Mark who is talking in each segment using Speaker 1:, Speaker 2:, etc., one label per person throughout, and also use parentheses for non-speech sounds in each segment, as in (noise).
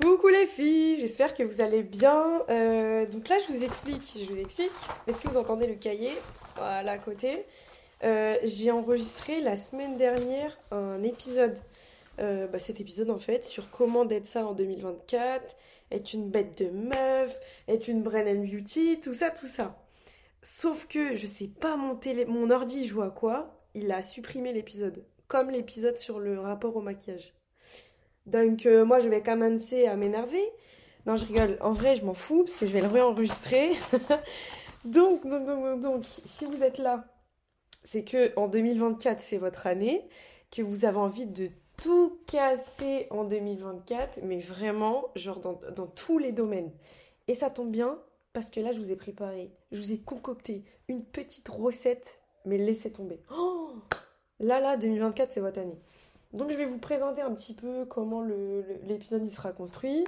Speaker 1: Coucou les filles, j'espère que vous allez bien. Euh, donc là, je vous explique, je vous explique. Est-ce que vous entendez le cahier? Voilà, à côté. Euh, j'ai enregistré la semaine dernière un épisode, euh, bah, cet épisode en fait, sur comment d'être ça en 2024, être une bête de meuf, être une brain and beauty, tout ça, tout ça. Sauf que je sais pas monter mon ordi joue à quoi, il a supprimé l'épisode, comme l'épisode sur le rapport au maquillage. Donc euh, moi je vais commencer à m'énerver. Non je rigole, en vrai je m'en fous parce que je vais le réenregistrer. (laughs) donc, donc, donc, donc, si vous êtes là, c'est que en 2024 c'est votre année, que vous avez envie de tout casser en 2024, mais vraiment, genre dans, dans tous les domaines. Et ça tombe bien parce que là je vous ai préparé, je vous ai concocté une petite recette, mais laissez tomber. Oh là là, 2024 c'est votre année. Donc je vais vous présenter un petit peu comment l'épisode il sera construit.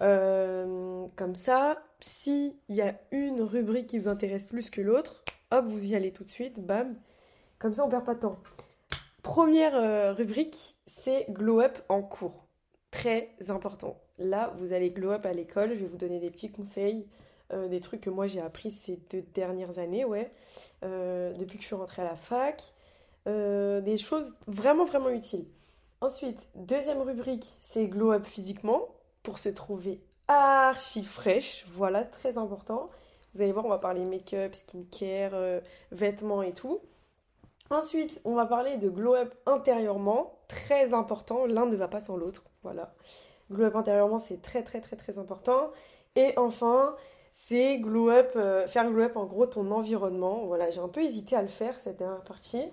Speaker 1: Euh, comme ça, s'il y a une rubrique qui vous intéresse plus que l'autre, hop, vous y allez tout de suite, bam. Comme ça, on perd pas de temps. Première euh, rubrique, c'est glow up en cours. Très important. Là, vous allez glow up à l'école. Je vais vous donner des petits conseils, euh, des trucs que moi j'ai appris ces deux dernières années, ouais, depuis que je suis rentrée à la fac. Euh, des choses vraiment vraiment utiles. Ensuite, deuxième rubrique, c'est glow up physiquement pour se trouver archi fraîche. Voilà, très important. Vous allez voir, on va parler make-up, skincare, euh, vêtements et tout. Ensuite, on va parler de glow up intérieurement, très important. L'un ne va pas sans l'autre. Voilà. Glow up intérieurement, c'est très très très très important. Et enfin, c'est glow up, euh, faire glow up en gros ton environnement. Voilà, j'ai un peu hésité à le faire cette dernière partie.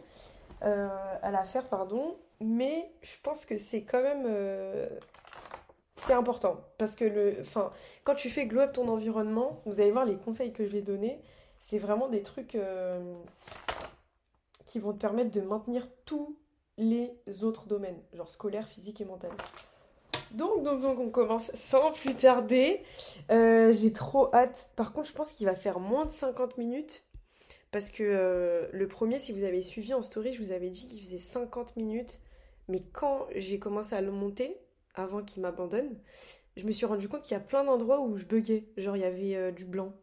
Speaker 1: Euh, à la faire, pardon. Mais je pense que c'est quand même euh, c'est important parce que le, enfin, quand tu fais glow up ton environnement, vous allez voir les conseils que je vais donner, c'est vraiment des trucs euh, qui vont te permettre de maintenir tous les autres domaines, genre scolaire, physique et mental. Donc, donc, donc, on commence sans plus tarder. J'ai trop hâte. Par contre, je pense qu'il va faire moins de 50 minutes parce que euh, le premier, si vous avez suivi en story, je vous avais dit qu'il faisait 50 minutes. Mais quand j'ai commencé à le monter, avant qu'il m'abandonne, je me suis rendu compte qu'il y a plein d'endroits où je buguais. Genre, il y avait euh, du blanc.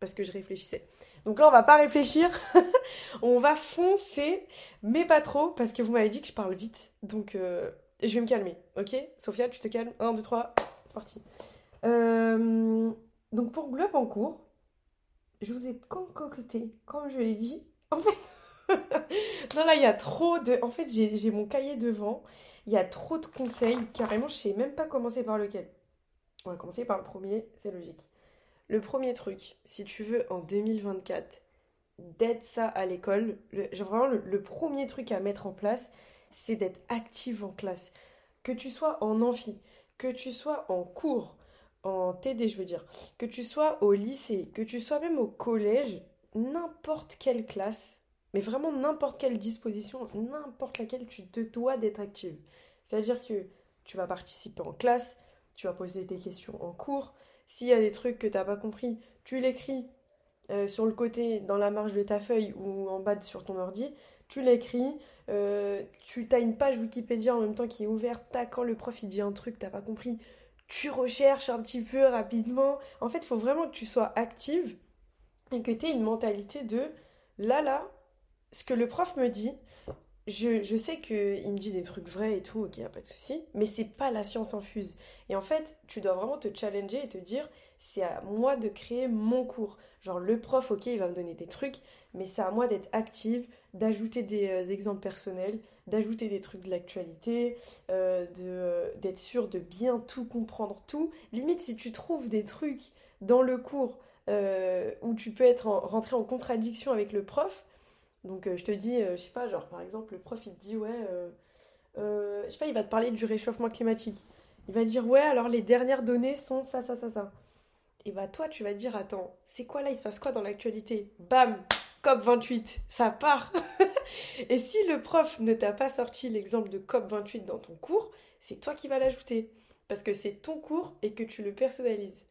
Speaker 1: Parce que je réfléchissais. Donc là, on va pas réfléchir. (laughs) on va foncer. Mais pas trop. Parce que vous m'avez dit que je parle vite. Donc, euh, je vais me calmer. Ok? Sophia, tu te calmes 1, 2, 3. C'est parti. donc, pour Globe en cours, je vous ai concocté, comme je l'ai dit. En fait, (laughs) non là, il y a trop de... En fait, j'ai mon cahier devant. Il y a trop de conseils. Carrément, je sais même pas commencer par lequel. On va commencer par le premier, c'est logique. Le premier truc, si tu veux, en 2024, d'être ça à l'école, vraiment le, premier truc à mettre en place, c'est d'être active en classe. Que tu sois en amphi, que tu sois en cours, en TD, je veux dire, que tu sois au lycée, que tu sois même au collège, n'importe quelle classe, mais vraiment n'importe quelle disposition, n'importe laquelle, tu te dois d'être active. C'est-à-dire que tu vas participer en classe, tu vas poser des questions en cours. S'il y a des trucs que tu n'as pas compris, tu l'écris euh, sur le côté, dans la marge de ta feuille ou en bas sur ton ordi. Tu l'écris, euh, tu as une page Wikipédia en même temps qui est ouverte. quand le prof il dit un truc, t'as pas compris, tu recherches un petit peu rapidement. En fait, il faut vraiment que tu sois active et que tu aies une mentalité de là, là, ce que le prof me dit, je, sais qu'il me dit des trucs vrais et tout, ok, y a pas de souci, mais c'est pas la science infuse. Et en fait, tu dois vraiment te challenger et te dire, c'est à moi de créer mon cours. Genre, le prof, ok, il va me donner des trucs, mais c'est à moi d'être active, d'ajouter des euh, exemples personnels, d'ajouter des trucs de l'actualité, euh, euh, d'être sûr de bien tout comprendre, tout. Limite, si tu trouves des trucs dans le cours où tu peux être rentré en contradiction avec le prof, donc je te dis, je sais pas, genre par exemple, le prof il te dit, ouais, je sais pas, il va te parler du réchauffement climatique. Il va dire, ouais, alors les dernières données sont ça, ça, ça, ça. Et bah toi, tu vas te dire, attends, c'est quoi là, il se passe quoi dans l'actualité? Bam COP28, ça part. (laughs) et si le prof ne t'a pas sorti l'exemple de COP28 dans ton cours, c'est toi qui vas l'ajouter. Parce que c'est ton cours et que tu le personnalises.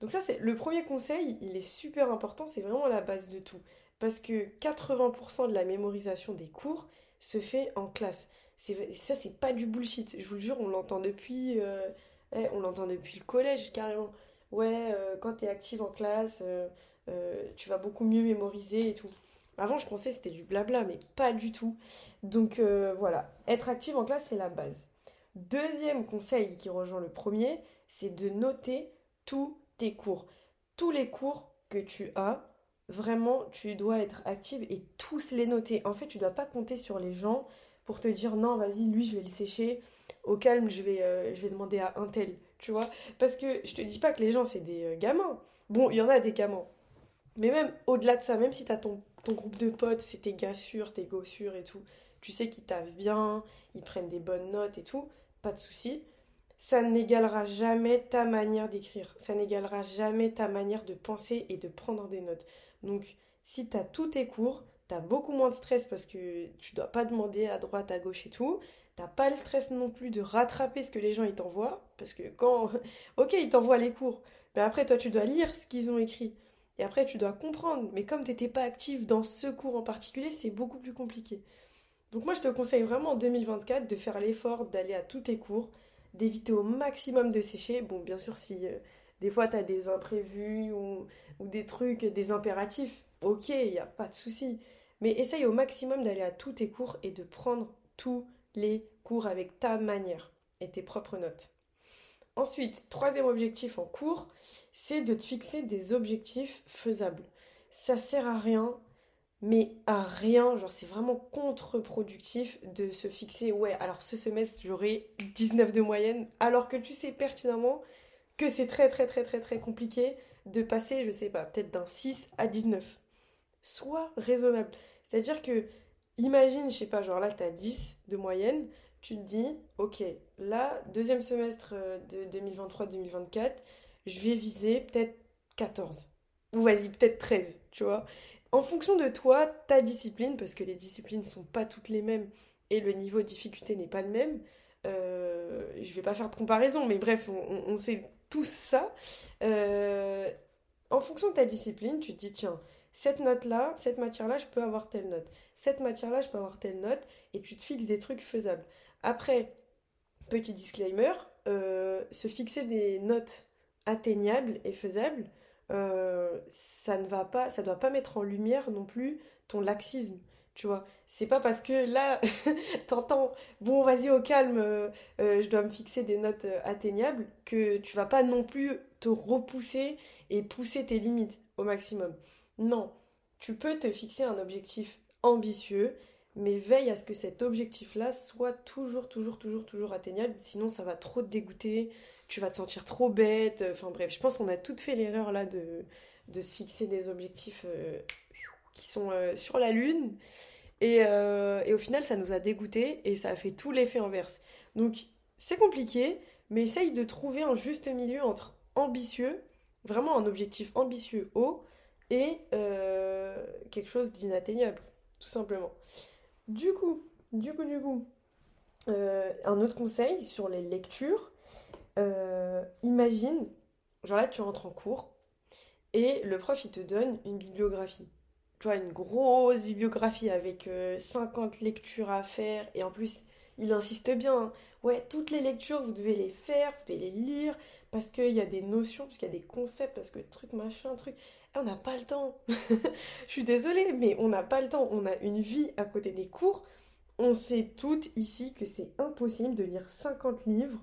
Speaker 1: Donc ça, c'est le premier conseil, il est super important, c'est vraiment la base de tout. Parce que 80% de la mémorisation des cours se fait en classe. Ça, c'est pas du bullshit. Je vous le jure, on l'entend depuis... Euh, Eh, depuis le collège carrément. Ouais, euh, quand tu es active en classe, euh, tu vas beaucoup mieux mémoriser et tout. Avant, je pensais que c'était du blabla, mais pas du tout. Donc voilà, être active en classe, c'est la base. Deuxième conseil qui rejoint le premier, c'est de noter tous tes cours. Tous les cours que tu as, vraiment, tu dois être active et tous les noter. En fait, tu ne dois pas compter sur les gens pour te dire non, vas-y, lui, je vais le sécher. Au calme, je vais, euh, je vais demander à un tel, tu vois. Parce que je te dis pas que les gens, c'est des euh, gamins. Bon, il y en a des gamins. Mais même au-delà de ça, même si tu as ton, ton, groupe de potes, c'est tes gars sûrs, tes go sûrs et tout, tu sais qu'ils taffent bien, ils prennent des bonnes notes et tout, pas de souci. Ça n'égalera jamais ta manière d'écrire. Ça n'égalera jamais ta manière de penser et de prendre des notes. Donc, si tu as tous tes cours, t'as beaucoup moins de stress parce que tu dois pas demander à droite, à gauche et tout. T'as pas le stress non plus de rattraper ce que les gens ils t'envoient. Parce que quand. (laughs) ok, ils t'envoient les cours. Mais après, toi, tu dois lire ce qu'ils ont écrit. Et après, tu dois comprendre. Mais comme t'étais pas active dans ce cours en particulier, c'est beaucoup plus compliqué. Donc moi, je te conseille vraiment en 2024 de faire l'effort d'aller à tous tes cours, d'éviter au maximum de sécher. Bon, bien sûr, si euh, des fois tu as des imprévus ou, ou, des trucs, des impératifs, ok, il n'y a pas de souci. Mais essaye au maximum d'aller à tous tes cours et de prendre tous les cours avec ta manière et tes propres notes. Ensuite, troisième objectif en cours, c'est de te fixer des objectifs faisables. Ça sert à rien, mais à rien, genre c'est vraiment contre-productif de se fixer, ouais, alors ce semestre j'aurai 19 de moyenne, alors que tu sais pertinemment que c'est très très très très très compliqué de passer, je sais pas, peut-être d'un 6 à 19 sois raisonnable. C'est-à-dire que, imagine, je sais pas, genre là, tu as 10 de moyenne, tu te dis, ok, là, deuxième semestre euh, de 2023-2024, je vais viser peut-être 14. Ou vas-y, peut-être 13, tu vois. En fonction de toi, ta discipline, parce que les disciplines sont pas toutes les mêmes et le niveau de difficulté n'est pas le même, euh, je vais pas faire de comparaison, mais bref, on, sait tous ça. Euh, en fonction de ta discipline, tu te dis, tiens, cette note-là, cette matière-là, je peux avoir telle note. Cette matière-là, je peux avoir telle note. Et tu te fixes des trucs faisables. Après, petit disclaimer, euh, se fixer des notes atteignables et faisables, euh, ça ne va pas, ça doit pas mettre en lumière non plus ton laxisme. Tu vois, c'est pas parce que là, (laughs) t'entends, bon, vas-y au calme, euh, je dois me fixer des notes atteignables, que tu vas pas non plus te repousser et pousser tes limites au maximum. Non, tu peux te fixer un objectif ambitieux, mais veille à ce que cet objectif-là soit toujours, toujours, toujours, toujours atteignable. Sinon, ça va trop te dégoûter, tu vas te sentir trop bête. Enfin bref, je pense qu'on a toutes fait l'erreur là de, de se fixer des objectifs euh, qui sont euh, sur la lune. Et, euh, et, au final, ça nous a dégoûté et ça a fait tout l'effet inverse. Donc, c'est compliqué, mais essaye de trouver un juste milieu entre ambitieux, vraiment un objectif ambitieux haut, et euh, quelque chose d'inatteignable, tout simplement. Du coup, du coup, du coup, euh, un autre conseil sur les lectures. Euh, imagine, genre là, tu rentres en cours et le prof il te donne une bibliographie. Tu vois, une grosse bibliographie avec 50 lectures à faire et en plus, il insiste bien. Hein. Ouais, toutes les lectures, vous devez les faire, vous devez les lire parce qu'il y a des notions, parce qu'il y a des concepts, parce que truc, machin, truc on n'a pas le temps. (laughs) je suis désolée, mais on n'a pas le temps. On a une vie à côté des cours. On sait toutes ici que c'est impossible de lire 50 livres,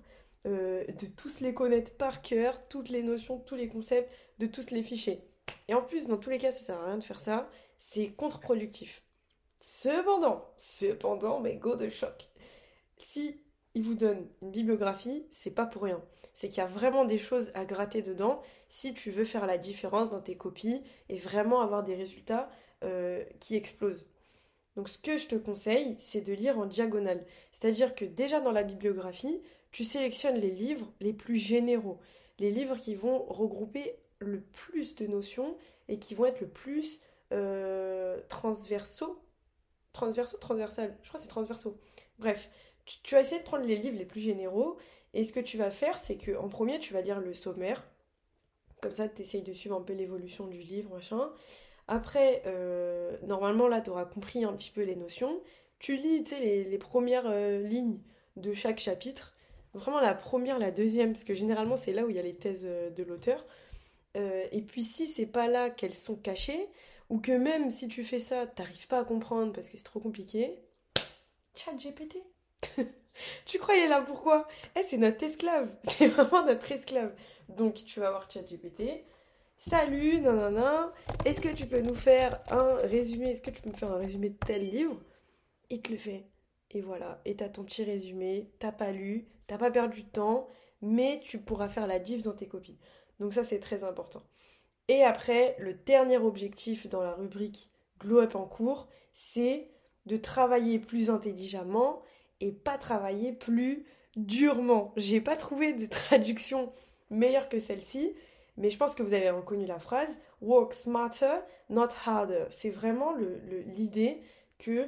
Speaker 1: euh, de tous les connaître par cœur, toutes les notions, tous les concepts, de tous les fichiers. Et en plus, dans tous les cas, ça sert à rien de faire ça. C'est contre-productif. Cependant, cependant, mais go de choc. Si il vous donne une bibliographie, c'est pas pour rien. C'est qu'il y a vraiment des choses à gratter dedans si tu veux faire la différence dans tes copies et vraiment avoir des résultats euh, qui explosent. Donc ce que je te conseille, c'est de lire en diagonale. C'est-à-dire que déjà dans la bibliographie, tu sélectionnes les livres les plus généraux, les livres qui vont regrouper le plus de notions et qui vont être le plus transversaux. Transversaux, transversal. Je crois que c'est transversaux. Bref, tu, vas essayer de prendre les livres les plus généraux. Et ce que tu vas faire, c'est qu'en premier, tu vas lire le sommaire. Comme ça, tu essayes de suivre un peu l'évolution du livre, machin. Après, euh, normalement, là, tu auras compris un petit peu les notions. Tu lis, tu sais, les, premières euh, lignes de chaque chapitre. Vraiment la première, la deuxième, parce que généralement c'est là où il y a les thèses euh, de l'auteur. Et puis si c'est pas là qu'elles sont cachées, ou que même si tu fais ça, t'arrives pas à comprendre parce que c'est trop compliqué, chat GPT. (laughs) tu croyais là pourquoi? Eh, c'est notre esclave. (laughs) C'est vraiment notre esclave. Donc tu vas voir chat GPT. Salut, nanana, est-ce que tu peux nous faire un résumé? Est-ce que tu peux me faire un résumé de tel livre? Il te le fait. Et voilà, et t'as ton petit résumé, t'as pas lu, t'as pas perdu de temps, mais tu pourras faire la diff dans tes copies. Donc ça c'est très important. Et après, le dernier objectif dans la rubrique Glow Up en cours, c'est de travailler plus intelligemment et pas travailler plus durement. J'ai pas trouvé de traduction meilleure que celle-ci, mais je pense que vous avez reconnu la phrase Work smarter, not harder. C'est vraiment l'idée que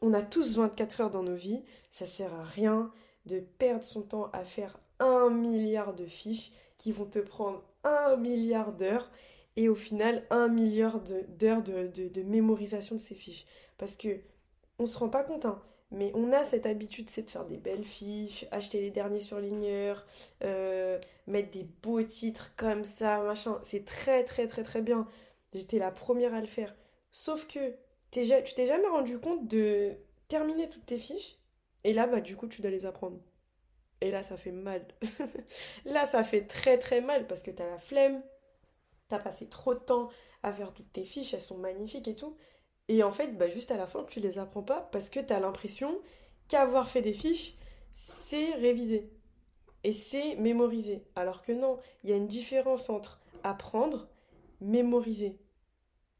Speaker 1: on a tous 24 heures dans nos vies, ça sert à rien de perdre son temps à faire un milliard de fiches qui vont te prendre un milliard d'heures et au final un milliard d'heures de, mémorisation de ces fiches. Parce que on se rend pas compte, hein, mais on a cette habitude, c'est de faire des belles fiches, acheter les derniers surligneurs, euh, mettre des beaux titres comme ça, machin. C'est très très très très bien. J'étais la première à le faire. Sauf que tu t'es jamais rendu compte de terminer toutes tes fiches et là, bah du coup, tu dois les apprendre. Et là, ça fait mal. (laughs) là, ça fait très très mal parce que t'as la flemme, t'as passé trop de temps à faire toutes tes fiches, elles sont magnifiques et tout. Et en fait, bah, juste à la fin, tu les apprends pas parce que t'as l'impression qu'avoir fait des fiches, c'est réviser. Et c'est mémoriser. Alors que non, il y a une différence entre apprendre, mémoriser.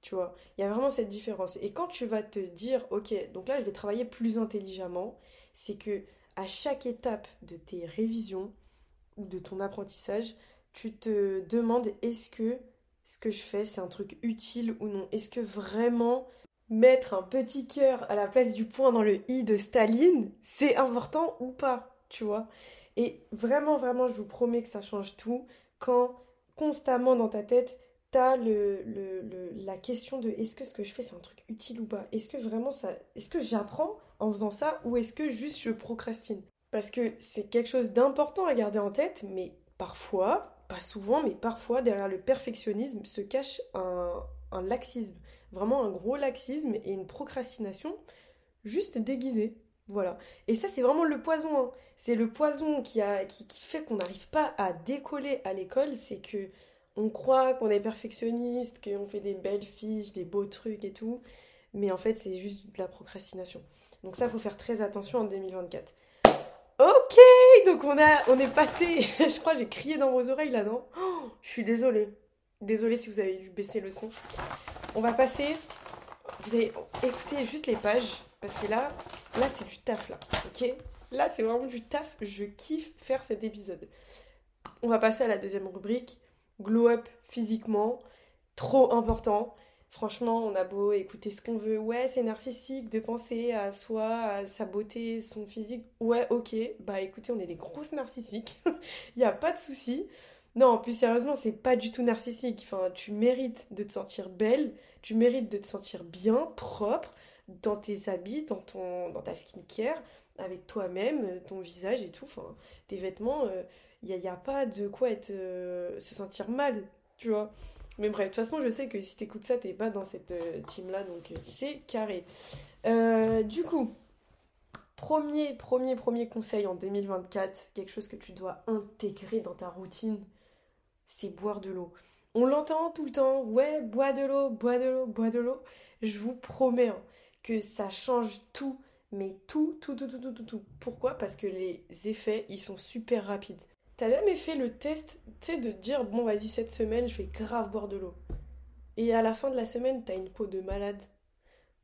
Speaker 1: Tu vois, il y a vraiment cette différence. Et quand tu vas te dire, ok, donc là, je vais travailler plus intelligemment, c'est que à chaque étape de tes révisions ou de ton apprentissage, tu te demandes est-ce que ce que je fais, c'est un truc utile ou non? Est-ce que vraiment mettre un petit cœur à la place du point dans le i de Staline, c'est important ou pas Tu vois? Et vraiment, vraiment, je vous promets que ça change tout quand constamment dans ta tête, t'as le, le, la question de est-ce que ce que je fais c'est un truc utile ou pas? Est-ce que vraiment ça. Est-ce que j'apprends en faisant ça ou est-ce que juste je procrastine? Parce que c'est quelque chose d'important à garder en tête, mais parfois, pas souvent, mais parfois derrière le perfectionnisme se cache un, un laxisme. Vraiment un gros laxisme et une procrastination juste déguisée. Voilà. Et ça, c'est vraiment le poison. Hein. C'est le poison qui, fait qu'on n'arrive pas à décoller à l'école. C'est que on croit qu'on est perfectionniste, qu'on fait des belles fiches, des beaux trucs et tout, mais en fait c'est juste de la procrastination. Donc ça faut faire très attention en 2024. Ok, donc on a, on est passé. (laughs) je crois que j'ai crié dans vos oreilles là, non? Oh, Je suis désolée. Désolée si vous avez dû baisser le son. On va passer. Vous allez écouter juste les pages parce que là, là c'est du taf là. Ok? Là c'est vraiment du taf. Je kiffe faire cet épisode. On va passer à la deuxième rubrique glow up physiquement, trop important. Franchement, on a beau écouter ce qu'on veut, ouais, c'est narcissique de penser à soi, à sa beauté, son physique. Ouais, ok, bah écoutez, on est des grosses narcissiques, (laughs) il n'y a pas de souci. Non, plus sérieusement, c'est pas du tout narcissique. Enfin, tu mérites de te sentir belle, tu mérites de te sentir bien, propre, dans tes habits, dans, ton, dans ta skincare, avec toi-même, ton visage et tout. Enfin, tes vêtements, euh, il n'y a, pas de quoi euh, se sentir mal, tu vois. Mais bref, de toute façon, je sais que si t'écoutes ça, t'es pas dans cette euh, team-là, donc euh, c'est carré. du coup, premier, premier, premier conseil en 2024, quelque chose que tu dois intégrer dans ta routine, c'est boire de l'eau. On l'entend tout le temps, ouais, bois de l'eau, bois de l'eau, bois de l'eau. Je vous promets hein, que ça change tout, mais tout, tout, tout, tout, tout, tout, tout. Pourquoi? Parce que les effets, ils sont super rapides. T'as jamais fait le test, tu sais, de dire bon, vas-y, cette semaine, je vais grave boire de l'eau. Et à la fin de la semaine, t'as une peau de malade.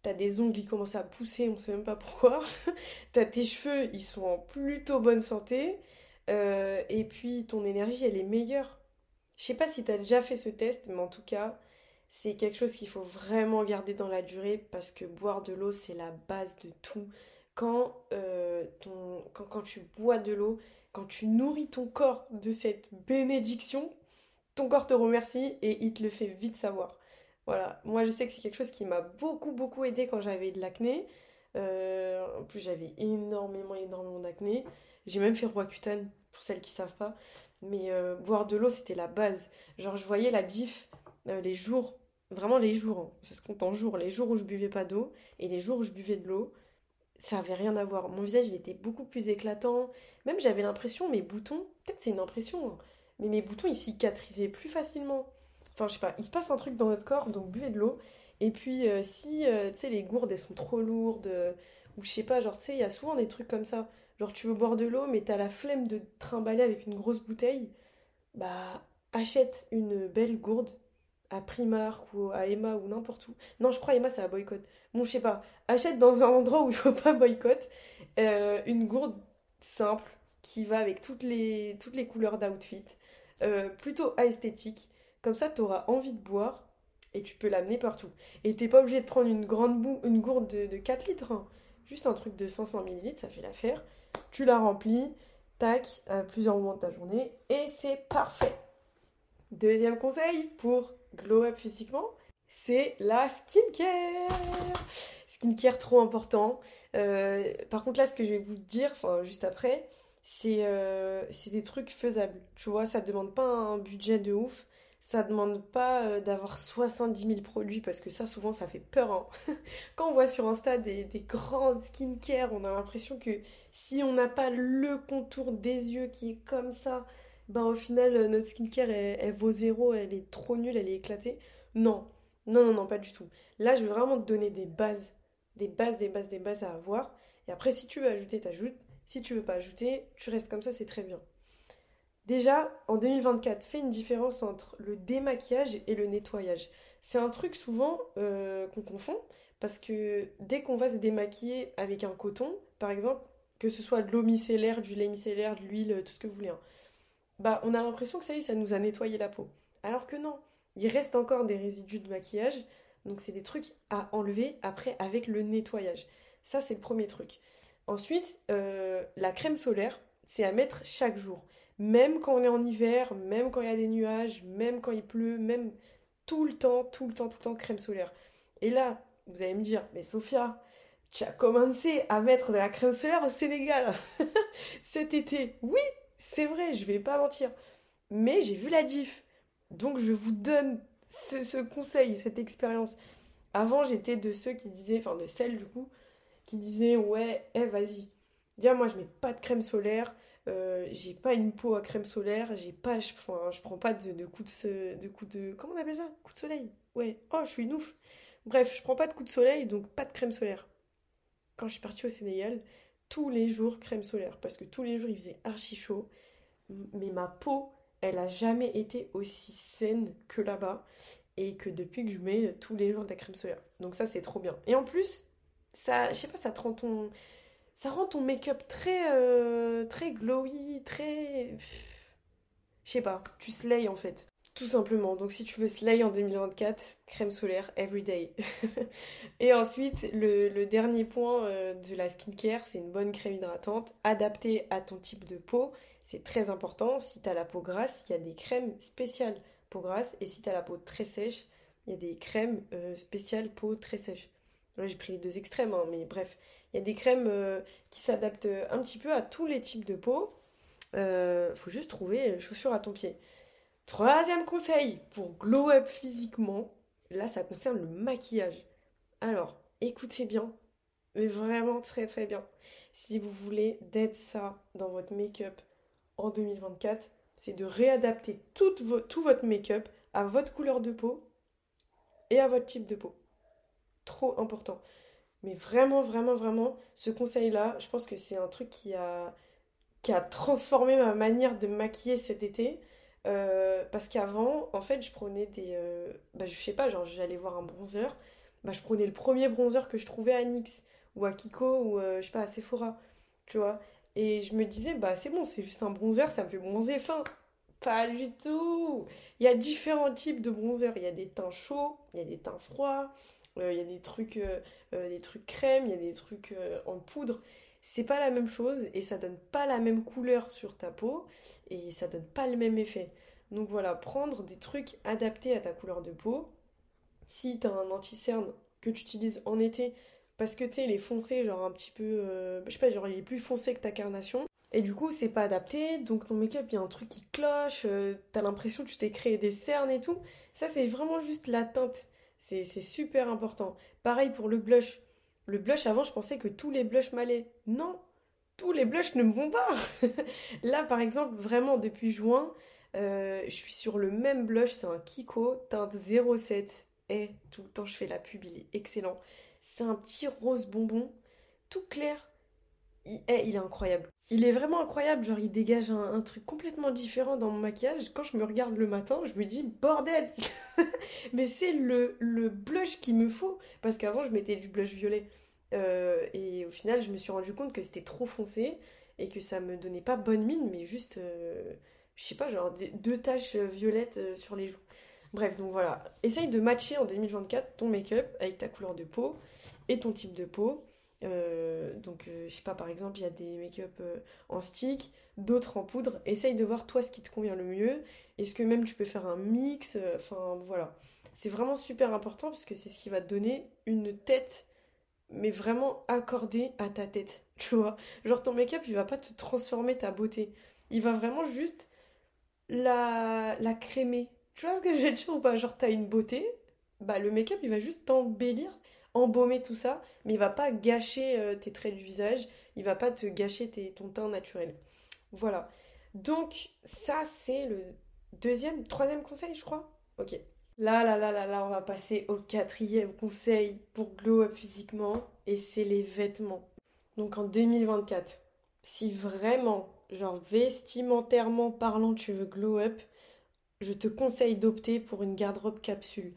Speaker 1: T'as des ongles qui commencent à pousser, on sait même pas pourquoi. (laughs) t'as tes cheveux, ils sont en plutôt bonne santé. Euh, et puis ton énergie, elle est meilleure. Je sais pas si t'as déjà fait ce test, mais en tout cas, c'est quelque chose qu'il faut vraiment garder dans la durée parce que boire de l'eau, c'est la base de tout. Quand, euh, quand, tu bois de l'eau, quand tu nourris ton corps de cette bénédiction, ton corps te remercie et il te le fait vite savoir. Voilà, moi je sais que c'est quelque chose qui m'a beaucoup beaucoup aidé quand j'avais de l'acné. Euh, en plus j'avais énormément énormément d'acné. J'ai même fait Roaccutane, pour celles qui savent pas. Mais euh, boire de l'eau, c'était la base. Genre, je voyais la diff euh, les jours, vraiment les jours, hein. ça se compte en jours, les jours où je buvais pas d'eau et les jours où je buvais de l'eau, ça avait rien à voir. Mon visage, il était beaucoup plus éclatant. Même j'avais l'impression, mes boutons, peut-être c'est une impression, hein, mais mes boutons, ils cicatrisaient plus facilement. Enfin, je sais pas, il se passe un truc dans notre corps, donc buvez de l'eau. Et puis, euh, si, euh, tu sais, les gourdes, elles sont trop lourdes, ou je sais pas, genre, tu sais, il y a souvent des trucs comme ça. Genre, tu veux boire de l'eau, mais t'as la flemme de trimballer avec une grosse bouteille, bah, achète une belle gourde à Primark ou à Emma ou n'importe où. Non, je crois Emma, c'est à boycott. Bon, je sais pas. Achète dans un endroit où il faut pas boycott une gourde simple qui va avec toutes les, couleurs d'outfit, plutôt esthétique. Comme ça, tu auras envie de boire et tu peux l'amener partout. Et t'es pas obligé de prendre une grande boue, une gourde de, 4 litres. hein. Juste un truc de 500 ml, ça fait l'affaire. Tu la remplis, tac, à plusieurs moments de ta journée, et c'est parfait. Deuxième conseil pour glow up physiquement, c'est la skincare. Skincare trop important. Euh, par contre là, ce que je vais vous dire, enfin juste après, c'est euh, des trucs faisables. Tu vois, ça demande pas un budget de ouf. Ça demande pas euh, d'avoir 70 000 produits parce que ça, souvent, ça fait peur. hein. (laughs) Quand on voit sur Insta des, des grandes skincare, on a l'impression que si on n'a pas le contour des yeux qui est comme ça, ben au final, euh, notre skincare, elle, elle vaut zéro, elle est trop nulle, elle est éclatée. Non, non, non, non, pas du tout. Là, je vais vraiment te donner des bases, des bases, des bases, des bases à avoir. Et après, si tu veux ajouter, t'ajoutes. Si tu veux pas ajouter, tu restes comme ça, c'est très bien. Déjà, en 2024, fais une différence entre le démaquillage et le nettoyage. C'est un truc souvent euh, qu'on confond parce que dès qu'on va se démaquiller avec un coton, par exemple, que ce soit de l'eau micellaire, du lait micellaire, de l'huile, tout ce que vous voulez, hein, bah on a l'impression que ça y est, ça nous a nettoyé la peau. Alors que non, il reste encore des résidus de maquillage, donc c'est des trucs à enlever après avec le nettoyage. Ça, c'est le premier truc. Ensuite, euh, la crème solaire, c'est à mettre chaque jour. Même quand on est en hiver, même quand il y a des nuages, même quand il pleut, même tout le temps, tout le temps, tout le temps, crème solaire. Et là, vous allez me dire, mais Sophia, tu as commencé à mettre de la crème solaire au Sénégal (laughs) cet été. Oui, c'est vrai, je vais pas mentir. Mais j'ai vu la diff. Donc je vous donne ce, ce conseil, cette expérience. Avant, j'étais de ceux qui disaient, enfin de celles du coup, qui disaient ouais, eh vas-y. Déjà, moi, je mets pas de crème solaire. Euh, j'ai pas une peau à crème solaire. J'ai pas, je, enfin, je prends pas de, coups de, de de, comment on appelle ça? Coup de soleil? Ouais. Oh, je suis une ouf. Bref, je prends pas de coups de soleil, donc pas de crème solaire. Quand je suis partie au Sénégal, tous les jours crème solaire, parce que tous les jours il faisait archi chaud. Mais ma peau, elle a jamais été aussi saine que là-bas, et que depuis que je mets tous les jours de la crème solaire. Donc ça, c'est trop bien. Et en plus, ça, je sais pas, ça te rend ça rend ton make-up très, euh, très glowy, très, je sais pas, tu slay en fait. Tout simplement. Donc si tu veux slay en 2024, crème solaire everyday. (laughs) Et ensuite, le, dernier point euh, de la skincare, c'est une bonne crème hydratante adaptée à ton type de peau. C'est très important. Si tu as la peau grasse, il y a des crèmes spéciales peau grasse. Et si tu as la peau très sèche, il y a des crèmes euh, spéciales peau très sèche. Là, j'ai pris les deux extrêmes, hein, mais bref. Il y a des crèmes euh, qui s'adaptent un petit peu à tous les types de peau. Euh, faut juste trouver chaussures à ton pied. Troisième conseil pour glow up physiquement, là ça concerne le maquillage. Alors, écoutez bien, mais vraiment très très bien. Si vous voulez d'être ça dans votre make-up en 2024, c'est de réadapter tout votre make-up à votre couleur de peau et à votre type de peau. Trop important. Mais vraiment, vraiment, vraiment, ce conseil-là, je pense que c'est un truc qui a, qui a transformé ma manière de me maquiller cet été. Euh, parce qu'avant, en fait, je prenais des. euh, bah, je sais pas, genre, j'allais voir un bronzer. Bah, je prenais le premier bronzer que je trouvais à NYX ou à Kiko ou, euh, je sais pas, à Sephora. Tu vois? Et je me disais, bah, c'est bon, c'est juste un bronzer, ça me fait bronzer fin. Pas du tout! Il y a différents types de bronzer. Il y a des teints chauds, il y a des teints froids, il y a des trucs, euh, euh, des trucs crème, il y a des trucs euh, en poudre. C'est pas la même chose et ça donne pas la même couleur sur ta peau et ça donne pas le même effet. Donc voilà, prendre des trucs adaptés à ta couleur de peau. Si t'as un anti-cerne que tu utilises en été, parce que tu sais, il est foncé, genre un petit peu, euh, je sais pas, genre il est plus foncé que ta carnation, Et du coup, c'est pas adapté, donc ton make-up, il y a un truc qui cloche, euh, t'as l'impression que tu t'es créé des cernes et tout. Ça, c'est vraiment juste la teinte. C'est super important. Pareil pour le blush. Le blush, avant, je pensais que tous les blushs m'allaient. Non, tous les blushs ne me vont pas. (laughs) Là, par exemple, vraiment, depuis juin, euh, je suis sur le même blush, c'est un Kiko, teinte 07. Et tout le temps, je fais la pub, il est excellent. C'est un petit rose bonbon, tout clair, il, est, il est incroyable. Il est vraiment incroyable, genre il dégage un, truc complètement différent dans mon maquillage. Quand je me regarde le matin, je me dis bordel (laughs) Mais c'est le, le blush qu'il me faut, parce qu'avant je mettais du blush violet. Euh, et au final, je me suis rendu compte que c'était trop foncé et que ça me donnait pas bonne mine, mais juste, euh, je sais pas, genre deux taches violettes euh, sur les joues. Bref, donc voilà. Essaye de matcher en 2024 ton make-up avec ta couleur de peau et ton type de peau. Euh, donc, euh, je sais pas, par exemple, il y a des make-up euh, en stick, d'autres en poudre. Essaye de voir toi ce qui te convient le mieux. Est-ce que même tu peux faire un mix Enfin, voilà. C'est vraiment super important parce que c'est ce qui va te donner une tête, mais vraiment accordée à ta tête. (laughs) Tu vois Genre, ton make-up, il va pas te transformer ta beauté. Il va vraiment juste la, la crémer. Tu vois ce que je veux dire ou pas? Genre, t'as une beauté, bah le make-up, il va juste t'embellir embaumer tout ça, mais il va pas gâcher euh, tes traits du visage, il va pas te gâcher ton teint naturel. Voilà. Donc ça c'est le deuxième, troisième conseil je crois. Ok. Là, là, là, là, là, on va passer au quatrième conseil pour glow up physiquement, et c'est les vêtements. Donc en 2024, si vraiment, genre vestimentairement parlant, tu veux glow up, je te conseille d'opter pour une garde-robe capsule.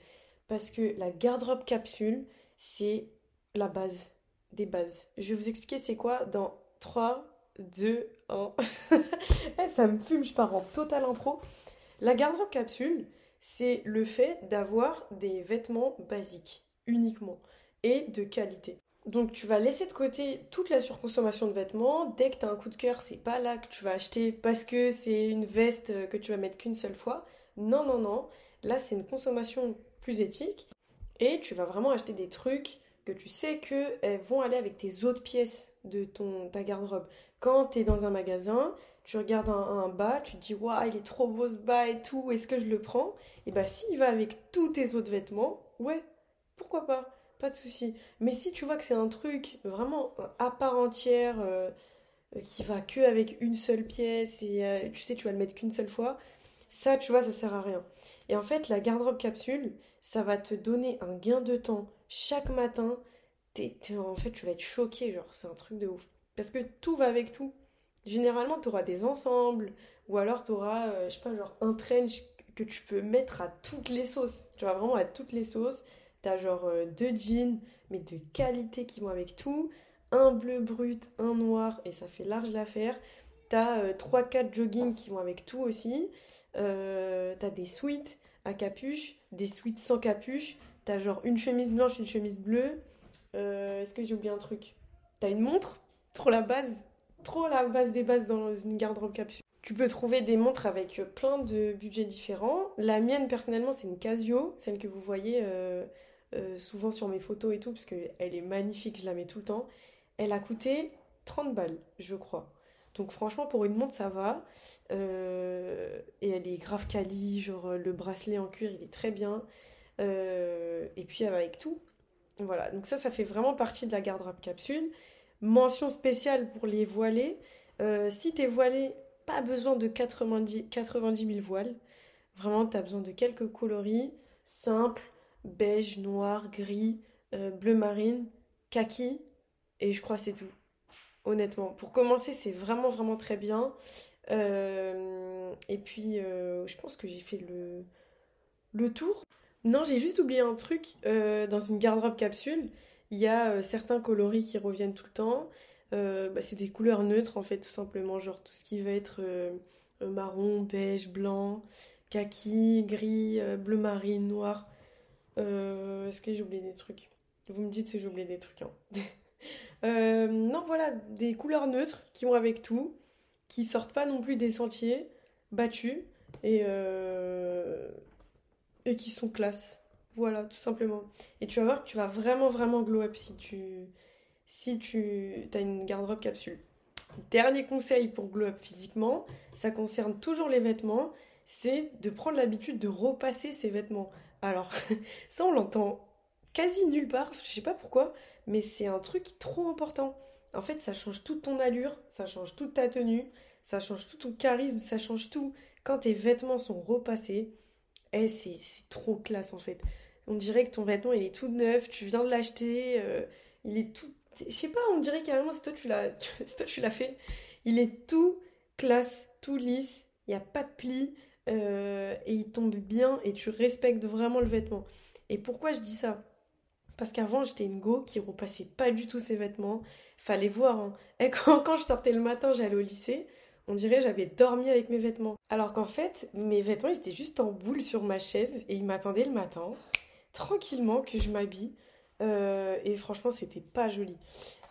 Speaker 1: Parce que la garde-robe capsule, c'est la base des bases. Je vais vous expliquer c'est quoi dans 3, 2, 1. ça me fume, je pars en total impro. La garde-robe capsule, c'est le fait d'avoir des vêtements basiques uniquement et de qualité. Donc tu vas laisser de côté toute la surconsommation de vêtements. Dès que tu as un coup de cœur, c'est pas là que tu vas acheter parce que c'est une veste que tu vas mettre qu'une seule fois. Non, non, non. Là, c'est une consommation plus éthique. Et tu vas vraiment acheter des trucs que tu sais qu'elles vont aller avec tes autres pièces de ton, ta garde-robe. Quand tu es dans un magasin, tu regardes un, bas, tu te dis waouh, il est trop beau ce bas et tout, est-ce que je le prends? Et bah s'il va avec tous tes autres vêtements, ouais, pourquoi pas? Pas de souci. Mais si tu vois que c'est un truc vraiment à part entière euh, qui va que avec une seule pièce et euh, tu sais tu vas le mettre qu'une seule fois, ça tu vois ça sert à rien. Et en fait la garde-robe capsule, ça va te donner un gain de temps chaque matin. en fait, tu vas être choqué, genre, c'est un truc de ouf. Parce que tout va avec tout. Généralement, tu auras des ensembles, ou alors tu auras, euh, je sais pas, genre un trench que tu peux mettre à toutes les sauces. Tu vois, vraiment à toutes les sauces. Tu as genre euh, deux jeans, mais de qualité qui vont avec tout. Un bleu brut, un noir, et ça fait large l'affaire. T'as euh, 3-4 jogging qui vont avec tout aussi. Euh, t'as des suites à capuche, des suites sans capuche. T'as genre une chemise blanche, une chemise bleue. Euh, est-ce que j'ai oublié un truc? T'as une montre? Trop la base. Trop la base des bases dans une garde-robe capsule. Tu peux trouver des montres avec plein de budgets différents. La mienne, personnellement, c'est une Casio, celle que vous voyez euh, euh, souvent sur mes photos et tout, parce qu'elle est magnifique, je la mets tout le temps. Elle a coûté 30 balles, je crois. Donc franchement, pour une montre, ça va. Euh, et elle est grave quali, genre le bracelet en cuir, il est très bien. Euh, et puis avec tout. Voilà, donc ça, ça fait vraiment partie de la garde-robe capsule. Mention spéciale pour les voilés. Euh, si t'es voilé, pas besoin de 90, 90 000 voiles. Vraiment, t'as besoin de quelques coloris simples, beige, noir, gris, bleu marine, kaki. Et je crois c'est tout honnêtement. Pour commencer, c'est vraiment, vraiment très bien. Euh, et puis, euh, je pense que j'ai fait le, tour. Non, j'ai juste oublié un truc. Euh, dans une garde-robe capsule, il y a certains coloris qui reviennent tout le temps. Bah, c'est des couleurs neutres, en fait, tout simplement. Genre tout ce qui va être marron, beige, blanc, kaki, gris, bleu marine, noir. Est-ce que j'ai oublié des trucs? Vous me dites si j'ai oublié des trucs. Hein. (laughs) Euh, non, voilà, des couleurs neutres qui vont avec tout, qui sortent pas non plus des sentiers battus et, euh, et qui sont classe. Voilà, tout simplement. Et tu vas voir que tu vas vraiment, vraiment glow up si tu, si tu as une garde-robe capsule. dernier conseil pour glow up physiquement, ça concerne toujours les vêtements, c'est de prendre l'habitude de repasser ses vêtements. Alors, (laughs) ça on l'entend quasi nulle part, je sais pas pourquoi, mais c'est un truc trop important. En fait, ça change toute ton allure, ça change toute ta tenue, ça change tout ton charisme, ça change tout. Quand tes vêtements sont repassés, eh, c'est trop classe en fait. On dirait que ton vêtement il est tout neuf, tu viens de l'acheter, euh, il est tout. Je sais pas, on dirait carrément c'est (laughs) toi tu l'as fait. Il est tout classe, tout lisse, il n'y a pas de plis euh, et il tombe bien et tu respectes vraiment le vêtement. Et pourquoi je dis ça? Parce qu'avant j'étais une go qui repassait pas du tout ses vêtements. Fallait voir. Hein. Et (laughs) quand, je sortais le matin, j'allais au lycée on dirait j'avais dormi avec mes vêtements. Alors qu'en fait, mes vêtements, ils étaient juste en boule sur ma chaise et ils m'attendaient le matin, tranquillement, que je m'habille. Euh, et franchement, c'était pas joli.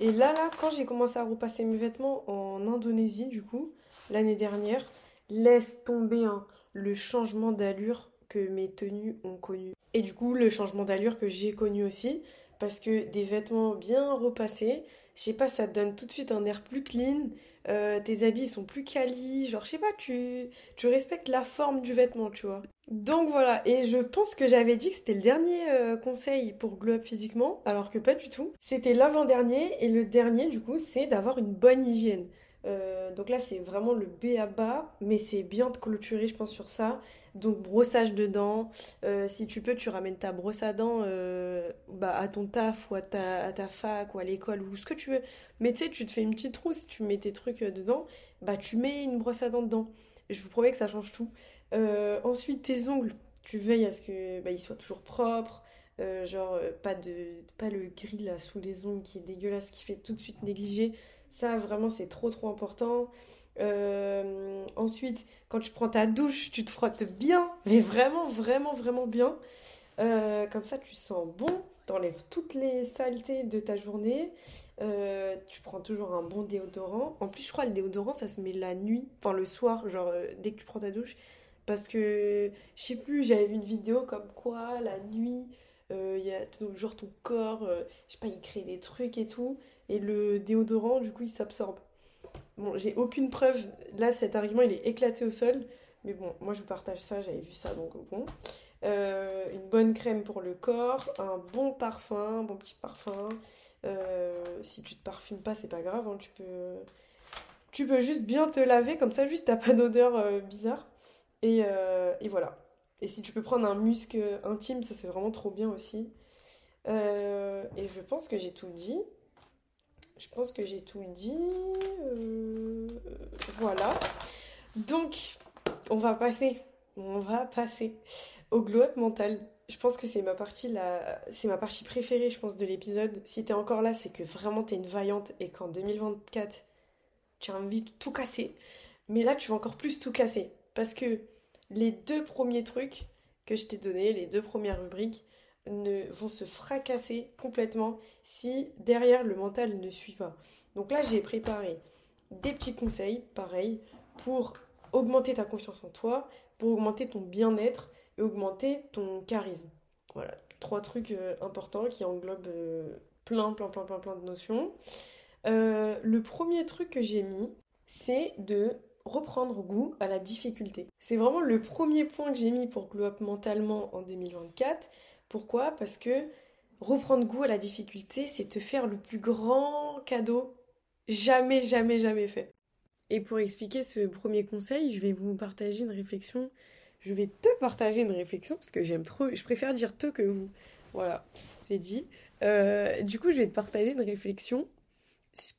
Speaker 1: Et là, là, quand j'ai commencé à repasser mes vêtements en Indonésie, du coup, l'année dernière, laisse tomber hein, le changement d'allure mes tenues ont connu. Et du coup, le changement d'allure que j'ai connu aussi, parce que des vêtements bien repassés, je sais pas, ça donne tout de suite un air plus clean, euh, tes habits sont plus quali, genre je sais pas, tu, tu respectes la forme du vêtement, tu vois. Donc voilà, et je pense que j'avais dit que c'était le dernier euh, conseil pour glow up physiquement, alors que pas du tout. C'était l'avant-dernier, et le dernier du coup, c'est d'avoir une bonne hygiène. Euh, donc là, c'est vraiment le B à bas, mais c'est bien de clôturer, je pense, sur ça. Donc brossage de dents. Euh, si tu peux, tu ramènes ta brosse à dents euh, bah, à ton taf ou à ta, fac ou à l'école ou ce que tu veux. Mais tu sais, tu te fais une petite trousse, tu mets tes trucs dedans, bah tu mets une brosse à dents dedans. Je vous promets que ça change tout. ensuite, tes ongles, tu veilles à ce qu'ils bah, soient toujours propres. genre pas de pas le gris là sous les ongles qui est dégueulasse qui fait tout de suite négliger ça, vraiment, c'est trop, trop important. Euh, ensuite, quand tu prends ta douche, tu te frottes bien, mais vraiment, vraiment, vraiment bien. Euh, comme ça, tu sens bon, t'enlèves toutes les saletés de ta journée. Euh, tu prends toujours un bon déodorant. En plus, je crois le déodorant, ça se met la nuit, enfin le soir, genre dès que tu prends ta douche. Parce que, je sais plus, j'avais vu une vidéo comme quoi la nuit, il y a genre ton corps, je sais pas, il crée des trucs et tout et le déodorant, du coup, il s'absorbe. Bon, j'ai aucune preuve. Là, cet argument, il est éclaté au sol. Mais bon, moi, je vous partage ça, j'avais vu ça, donc bon. Euh, une bonne crème pour le corps, un bon parfum, un bon petit parfum. Euh, si tu te parfumes pas, c'est pas grave, hein, tu peux... Tu peux juste bien te laver, comme ça, juste t'as pas d'odeur euh, bizarre. Et, et, voilà. Et si tu peux prendre un musc intime, ça c'est vraiment trop bien aussi. et je pense que j'ai tout dit. Je pense que j'ai tout dit. Euh, voilà. Donc, on va passer. On va passer au glow-up mental. Je pense que c'est ma partie la... c'est ma partie préférée, je pense, de l'épisode. Si t'es encore là, c'est que vraiment t'es une vaillante et qu'en 2024, tu as envie de tout casser. Mais là, tu vas encore plus tout casser. Parce que les deux premiers trucs que je t'ai donnés, les deux premières rubriques, vont se fracasser complètement si derrière le mental ne suit pas. Donc là, j'ai préparé des petits conseils, pareil, pour augmenter ta confiance en toi, pour augmenter ton bien-être et augmenter ton charisme. Voilà, trois trucs euh, importants qui englobent euh, plein, plein, plein, plein, plein de notions. Euh, le premier truc que j'ai mis, c'est de reprendre goût à la difficulté. C'est vraiment le premier point que j'ai mis pour glow mentalement en 2024. Pourquoi? Parce que reprendre goût à la difficulté, c'est te faire le plus grand cadeau jamais, jamais, jamais fait. Et pour expliquer ce premier conseil, je vais vous partager une réflexion. Je vais te partager une réflexion parce que j'aime trop, je préfère dire te que vous. Voilà, c'est dit. Euh, du coup, je vais te partager une réflexion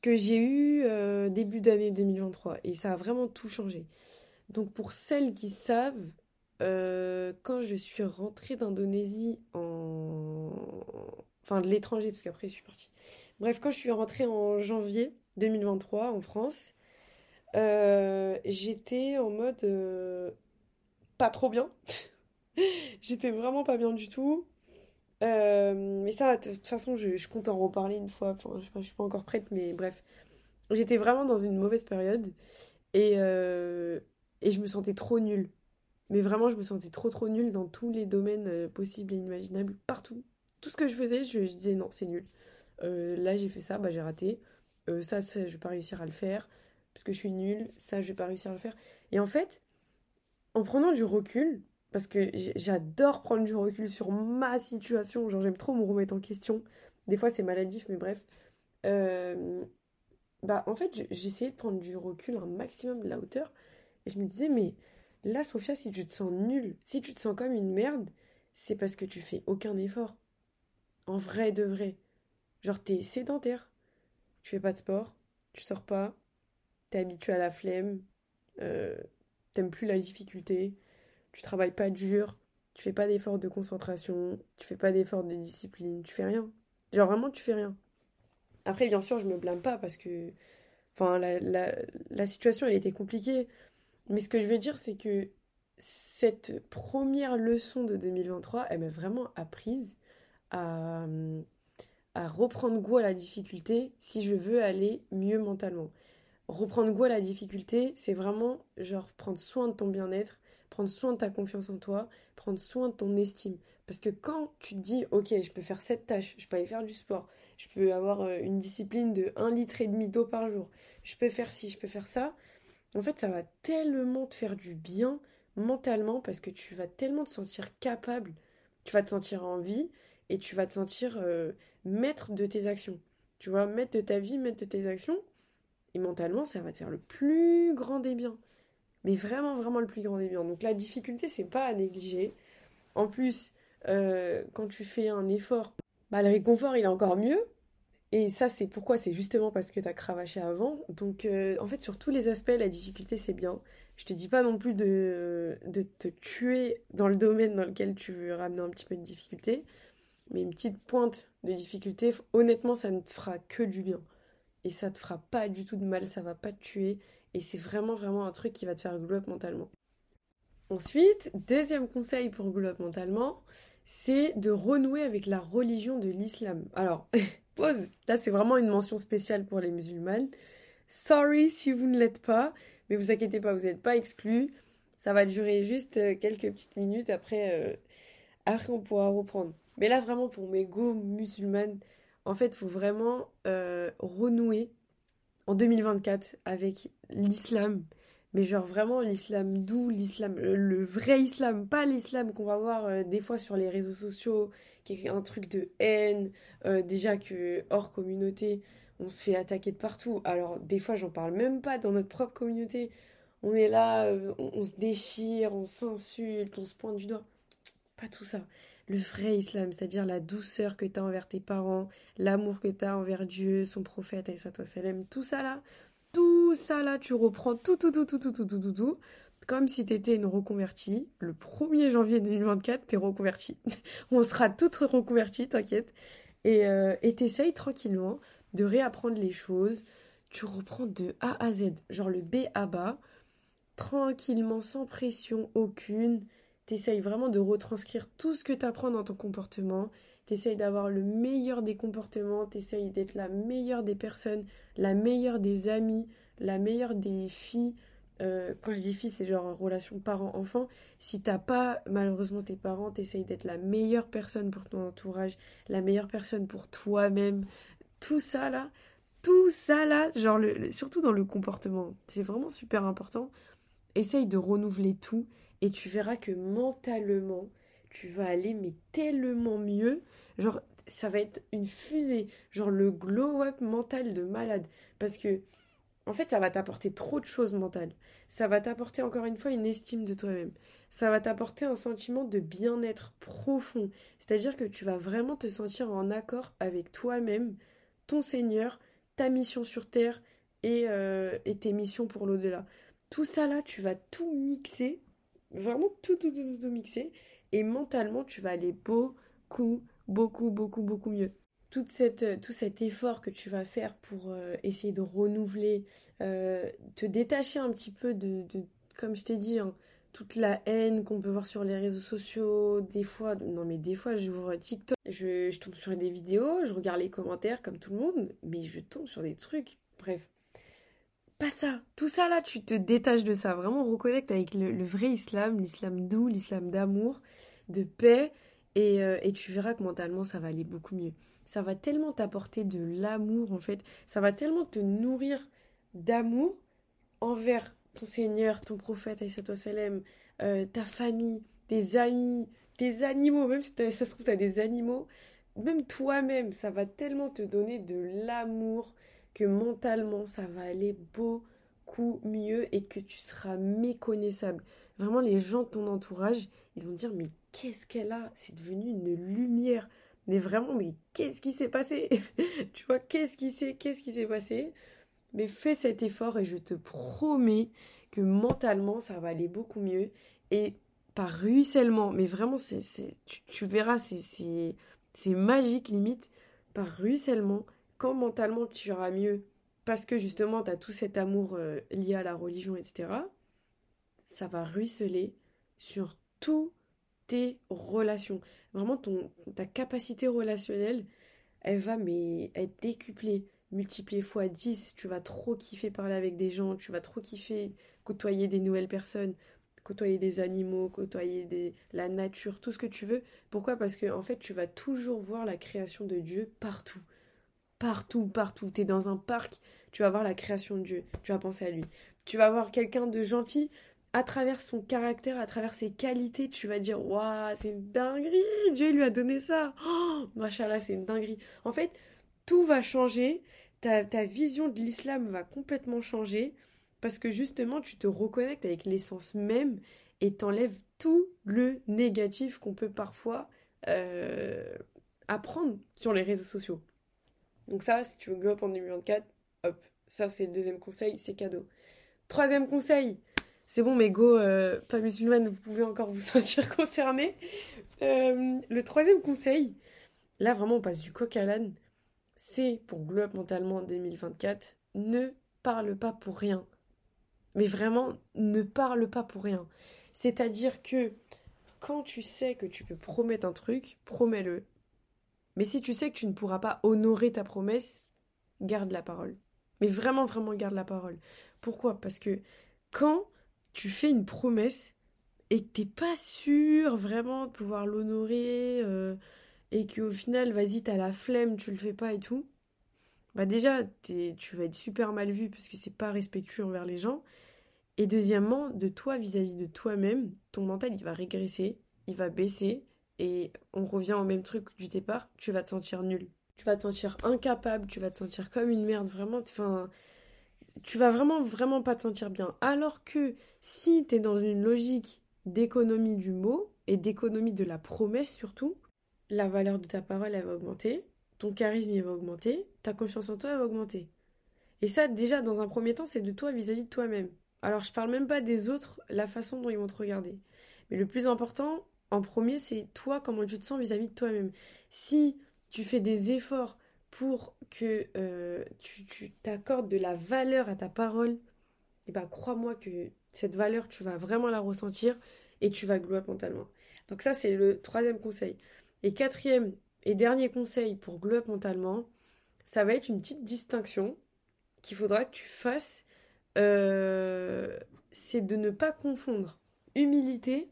Speaker 1: que j'ai eue euh, début d'année 2023 et ça a vraiment tout changé. Donc pour celles qui savent, euh, quand je suis rentrée d'Indonésie en... Enfin, de l'étranger, parce qu'après je suis partie. Bref, quand je suis rentrée en janvier 2023 en France, euh, j'étais en mode euh, pas trop bien. (laughs) j'étais vraiment pas bien du tout. mais ça, de toute façon, je, compte en reparler une fois. Enfin, je, je suis pas encore prête, mais bref. J'étais vraiment dans une mauvaise période. Et, et je me sentais trop nulle. Mais vraiment, je me sentais trop trop nulle dans tous les domaines euh, possibles et imaginables, partout. Tout ce que je faisais, je, disais non, c'est nul. Euh, là, j'ai fait ça, bah, j'ai raté. Euh, ça, je vais pas réussir à le faire. parce que je suis nulle, ça, je vais pas réussir à le faire. Et en fait, en prenant du recul, parce que j'adore prendre du recul sur ma situation, genre j'aime trop me remettre en question. Des fois, c'est maladif, mais bref. Bah, en fait, j'essayais de prendre du recul, un maximum de la hauteur, et je me disais, mais là, Sophia, si tu te sens nulle, si tu te sens comme une merde, c'est parce que tu fais aucun effort. En vrai de vrai. Genre, t'es sédentaire. Tu fais pas de sport, tu sors pas, t'es habitué à la flemme, euh, t'aimes plus la difficulté, tu travailles pas dur, tu fais pas d'effort de concentration, tu fais pas d'effort de discipline, tu fais rien. Genre vraiment, tu fais rien. Après, bien sûr, je me blâme pas parce que. Enfin, la, la, la situation, elle était compliquée. Mais ce que je veux dire, c'est que cette première leçon de 2023, elle m'a vraiment apprise à, reprendre goût à la difficulté si je veux aller mieux mentalement. Reprendre goût à la difficulté, c'est vraiment genre prendre soin de ton bien-être, prendre soin de ta confiance en toi, prendre soin de ton estime. Parce que quand tu te dis, ok, je peux faire cette tâche, je peux aller faire du sport, je peux avoir euh, une discipline de 1 litre et demi d'eau par jour, je peux faire ci, je peux faire ça, en fait, ça va tellement te faire du bien mentalement parce que tu vas tellement te sentir capable, tu vas te sentir en vie et tu vas te sentir euh, maître de tes actions. Tu vois, maître de ta vie, maître de tes actions. Et mentalement, ça va te faire le plus grand des biens. Mais vraiment, vraiment le plus grand des biens. Donc la difficulté, c'est pas à négliger. En plus, euh, quand tu fais un effort, bah, le réconfort, il est encore mieux. Et ça, c'est pourquoi? C'est justement parce que tu as cravaché avant. Donc, euh, en fait, sur tous les aspects, la difficulté, c'est bien. Je te dis pas non plus de, de te tuer dans le domaine dans lequel tu veux ramener un petit peu de difficulté. Mais une petite pointe de difficulté, honnêtement, ça ne te fera que du bien. Et ça te fera pas du tout de mal, ça va pas te tuer. Et c'est vraiment, vraiment un truc qui va te faire glow up mentalement. Ensuite, deuxième conseil pour glow mentalement, c'est de renouer avec la religion de l'islam. Alors, (laughs) pause, là c'est vraiment une mention spéciale pour les musulmanes. Sorry si vous ne l'êtes pas, mais vous inquiétez pas, vous n'êtes pas exclus. Ça va durer juste euh, quelques petites minutes, après, euh, après on pourra reprendre. Mais là, vraiment, pour mes go musulmanes, en fait, il faut vraiment euh, renouer en 2024 avec l'islam. Mais genre vraiment l'islam doux, l'islam, le, vrai islam, pas l'islam qu'on va voir euh, des fois sur les réseaux sociaux, qui est un truc de haine, euh, déjà que hors communauté, on se fait attaquer de partout. Alors des fois j'en parle même pas dans notre propre communauté. On est là, on se déchire, on s'insulte, on se pointe du doigt. Pas tout ça le vrai islam, c'est-à-dire la douceur que tu as envers tes parents, l'amour que tu as envers Dieu, son prophète, et salem, tout ça là, ça là, tu reprends tout, tout, tout, tout, tout, tout, tout, tout, tout, comme si tu étais une reconvertie. Le 1er janvier 2024, tu es reconvertie. (laughs) On sera toutes reconverties, t'inquiète. Et euh, t'essayes tranquillement de réapprendre les choses. Tu reprends de A à Z, genre le B à bas, tranquillement, sans pression aucune T'essayes vraiment de retranscrire tout ce que tu apprends dans ton comportement. T'essayes d'avoir le meilleur des comportements. T'essayes d'être la meilleure des personnes, la meilleure des amis, la meilleure des filles. Euh, quand je dis filles, c'est genre relation parent-enfant. Si t'as pas malheureusement tes parents, t'essayes d'être la meilleure personne pour ton entourage, la meilleure personne pour toi-même. Tout ça là, tout ça là, genre surtout dans le comportement, c'est vraiment super important. Essaye de renouveler tout et tu verras que mentalement, tu vas aller mais tellement mieux. Genre, ça va être une fusée, genre le glow-up mental de malade. Parce que, en fait, ça va t'apporter trop de choses mentales. Ça va t'apporter encore une fois une estime de toi-même. Ça va t'apporter un sentiment de bien-être profond. C'est-à-dire que tu vas vraiment te sentir en accord avec toi-même, ton Seigneur, ta mission sur Terre et, euh, et tes missions pour l'au-delà. Tout ça là, tu vas tout mixer Vraiment tout, tout, tout, tout mixé. Et mentalement, tu vas aller beaucoup, beaucoup, beaucoup, beaucoup mieux. Euh, tout cet effort que tu vas faire pour euh, essayer de renouveler, euh, te détacher un petit peu de, comme je t'ai dit, hein, toute la haine qu'on peut voir sur les réseaux sociaux, des fois, non mais des fois j'ouvre TikTok, je, tombe sur des vidéos, je regarde les commentaires comme tout le monde, mais je tombe sur des trucs, bref, pas ça. Tout ça là, tu te détaches de ça. Vraiment, reconnecte avec le, vrai islam, l'islam doux, l'islam d'amour, de paix. Et, tu verras que mentalement, ça va aller beaucoup mieux. Ça va tellement t'apporter de l'amour, en fait. Ça va tellement te nourrir d'amour envers ton Seigneur, ton prophète, euh, ta famille, tes amis, tes animaux, même si ça se trouve, tu des animaux, même toi-même, ça va tellement te donner de l'amour que mentalement, ça va aller beaucoup mieux et que tu seras méconnaissable. Vraiment, les gens de ton entourage, ils vont dire, mais qu'est-ce qu'elle a? C'est devenu une lumière. Mais vraiment, mais qu'est-ce qui s'est passé? (laughs) Tu vois, qu'est-ce qui s'est, passé? Mais fais cet effort et je te promets que mentalement, ça va aller beaucoup mieux. Et par ruissellement, mais vraiment, c'est, tu, verras, c'est, c'est magique limite. Par ruissellement, quand mentalement tu iras mieux, parce que justement, tu as tout cet amour euh, lié à la religion, etc., ça va ruisseler sur tout tes relations. Vraiment, ton, ta capacité relationnelle, elle va mais être décuplée, multipliée fois 10. Tu vas trop kiffer parler avec des gens, tu vas trop kiffer côtoyer des nouvelles personnes, côtoyer des animaux, côtoyer des, la nature, tout ce que tu veux. Pourquoi? Parce que en fait, tu vas toujours voir la création de Dieu partout. Partout, partout. Tu es dans un parc, tu vas voir la création de Dieu, tu vas penser à lui. Tu vas voir quelqu'un de gentil, à travers son caractère, à travers ses qualités, tu vas dire Waouh, c'est une dinguerie Dieu lui a donné ça Oh, machallah, c'est une dinguerie. En fait, tout va changer, ta, ta vision de l'islam va complètement changer, parce que justement, tu te reconnectes avec l'essence même et t'enlèves tout le négatif qu'on peut parfois euh, apprendre sur les réseaux sociaux. Donc ça, si tu veux glow up en 2024, hop, ça c'est le deuxième conseil, c'est cadeau. Troisième conseil, c'est bon, mais go, euh, pas musulmane, vous pouvez encore vous (laughs) sentir concerné. Euh, le troisième conseil, là vraiment on passe du coq à l'âne, c'est pour Glow Up Mentalement en 2024, ne parle pas pour rien. Mais vraiment, ne parle pas pour rien. C'est-à-dire que quand tu sais que tu peux promettre un truc, promets-le. Mais si tu sais que tu ne pourras pas honorer ta promesse, garde la parole. Mais vraiment, vraiment, garde la parole. Pourquoi? Parce que quand tu fais une promesse et que t'es pas sûr vraiment de pouvoir l'honorer euh, et qu'au final, vas-y, t'as la flemme, tu le fais pas et tout, bah déjà, tu vas être super mal vu parce que c'est pas respectueux envers les gens. Et deuxièmement, de toi vis-à-vis de toi-même, ton mental, il va régresser, il va baisser et on revient au même truc du départ, tu vas te sentir nul. Tu vas te sentir incapable, tu vas te sentir comme une merde, vraiment. Enfin, tu vas vraiment, vraiment pas te sentir bien. Alors que si tu es dans une logique d'économie du mot et d'économie de la promesse surtout, la valeur de ta parole, elle va augmenter, ton charisme, il va augmenter, ta confiance en toi, elle va augmenter. Et ça, déjà, dans un premier temps, c'est de toi vis-à-vis de toi-même. Alors, je parle même pas des autres, la façon dont ils vont te regarder. Mais le plus important, en premier, c'est toi, comment tu te sens vis-à-vis -vis de toi-même. Si tu fais des efforts pour que euh, tu t'accordes de la valeur à ta parole, et eh ben crois-moi que cette valeur, tu vas vraiment la ressentir et tu vas glow mentalement. Donc ça, c'est le troisième conseil. Et quatrième et dernier conseil pour glow mentalement, ça va être une petite distinction qu'il faudra que tu fasses. Euh, c'est de ne pas confondre humilité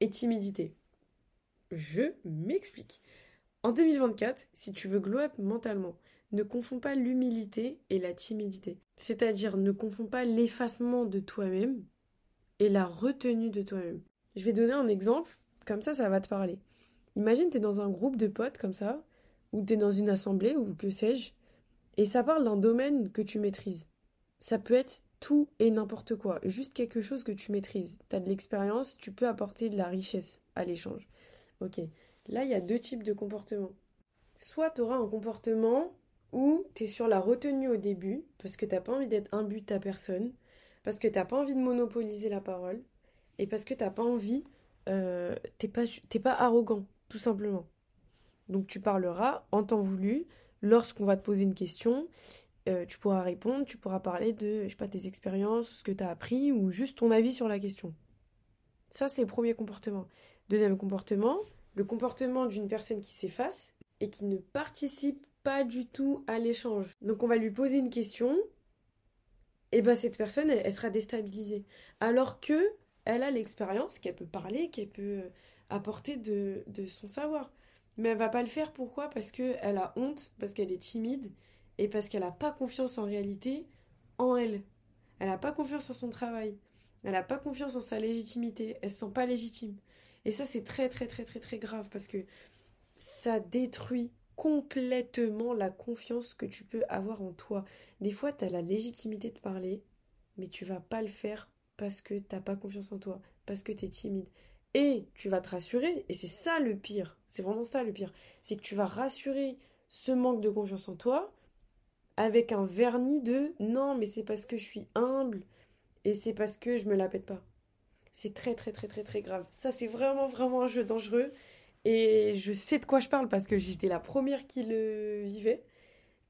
Speaker 1: et timidité. Je m'explique. En 2024, si tu veux glow up mentalement, ne confonds pas l'humilité et la timidité. C'est-à-dire ne confonds pas l'effacement de toi-même et la retenue de toi-même. Je vais donner un exemple, comme ça ça va te parler. Imagine tu es dans un groupe de potes comme ça, ou tu es dans une assemblée, ou que sais-je, et ça parle d'un domaine que tu maîtrises. Ça peut être tout et n'importe quoi, juste quelque chose que tu maîtrises. Tu as de l'expérience, tu peux apporter de la richesse à l'échange. Ok. Là, il y a deux types de comportements. Soit tu auras un comportement où tu es sur la retenue au début, parce que tu pas envie d'être un but de ta personne, parce que tu pas envie de monopoliser la parole, et parce que tu pas envie, euh, t'es pas, pas arrogant, tout simplement. Donc tu parleras en temps voulu, lorsqu'on va te poser une question, euh, tu pourras répondre, tu pourras parler de, je sais pas, tes expériences, ce que tu as appris, ou juste ton avis sur la question. Ça, c'est le premier comportement. Deuxième comportement, le comportement d'une personne qui s'efface et qui ne participe pas du tout à l'échange. Donc on va lui poser une question, et ben cette personne, elle, sera déstabilisée. Alors que elle a l'expérience, qu'elle peut parler, qu'elle peut euh, apporter de, son savoir. Mais elle va pas le faire, pourquoi? Parce qu'elle a honte, parce qu'elle est timide, et parce qu'elle n'a pas confiance en réalité en elle. Elle n'a pas confiance en son travail. Elle n'a pas confiance en sa légitimité. Elle se sent pas légitime. Et ça, c'est très, très, très, très, très grave parce que ça détruit complètement la confiance que tu peux avoir en toi. Des fois, tu as la légitimité de parler, mais tu vas pas le faire parce que t'as pas confiance en toi, parce que tu es timide. Et tu vas te rassurer, et c'est ça le pire, c'est vraiment ça le pire, c'est que tu vas rassurer ce manque de confiance en toi avec un vernis de non, mais c'est parce que je suis humble et c'est parce que je me la pète pas. C'est très très très très très grave. Ça c'est vraiment vraiment un jeu dangereux et je sais de quoi je parle parce que j'étais la première qui le vivait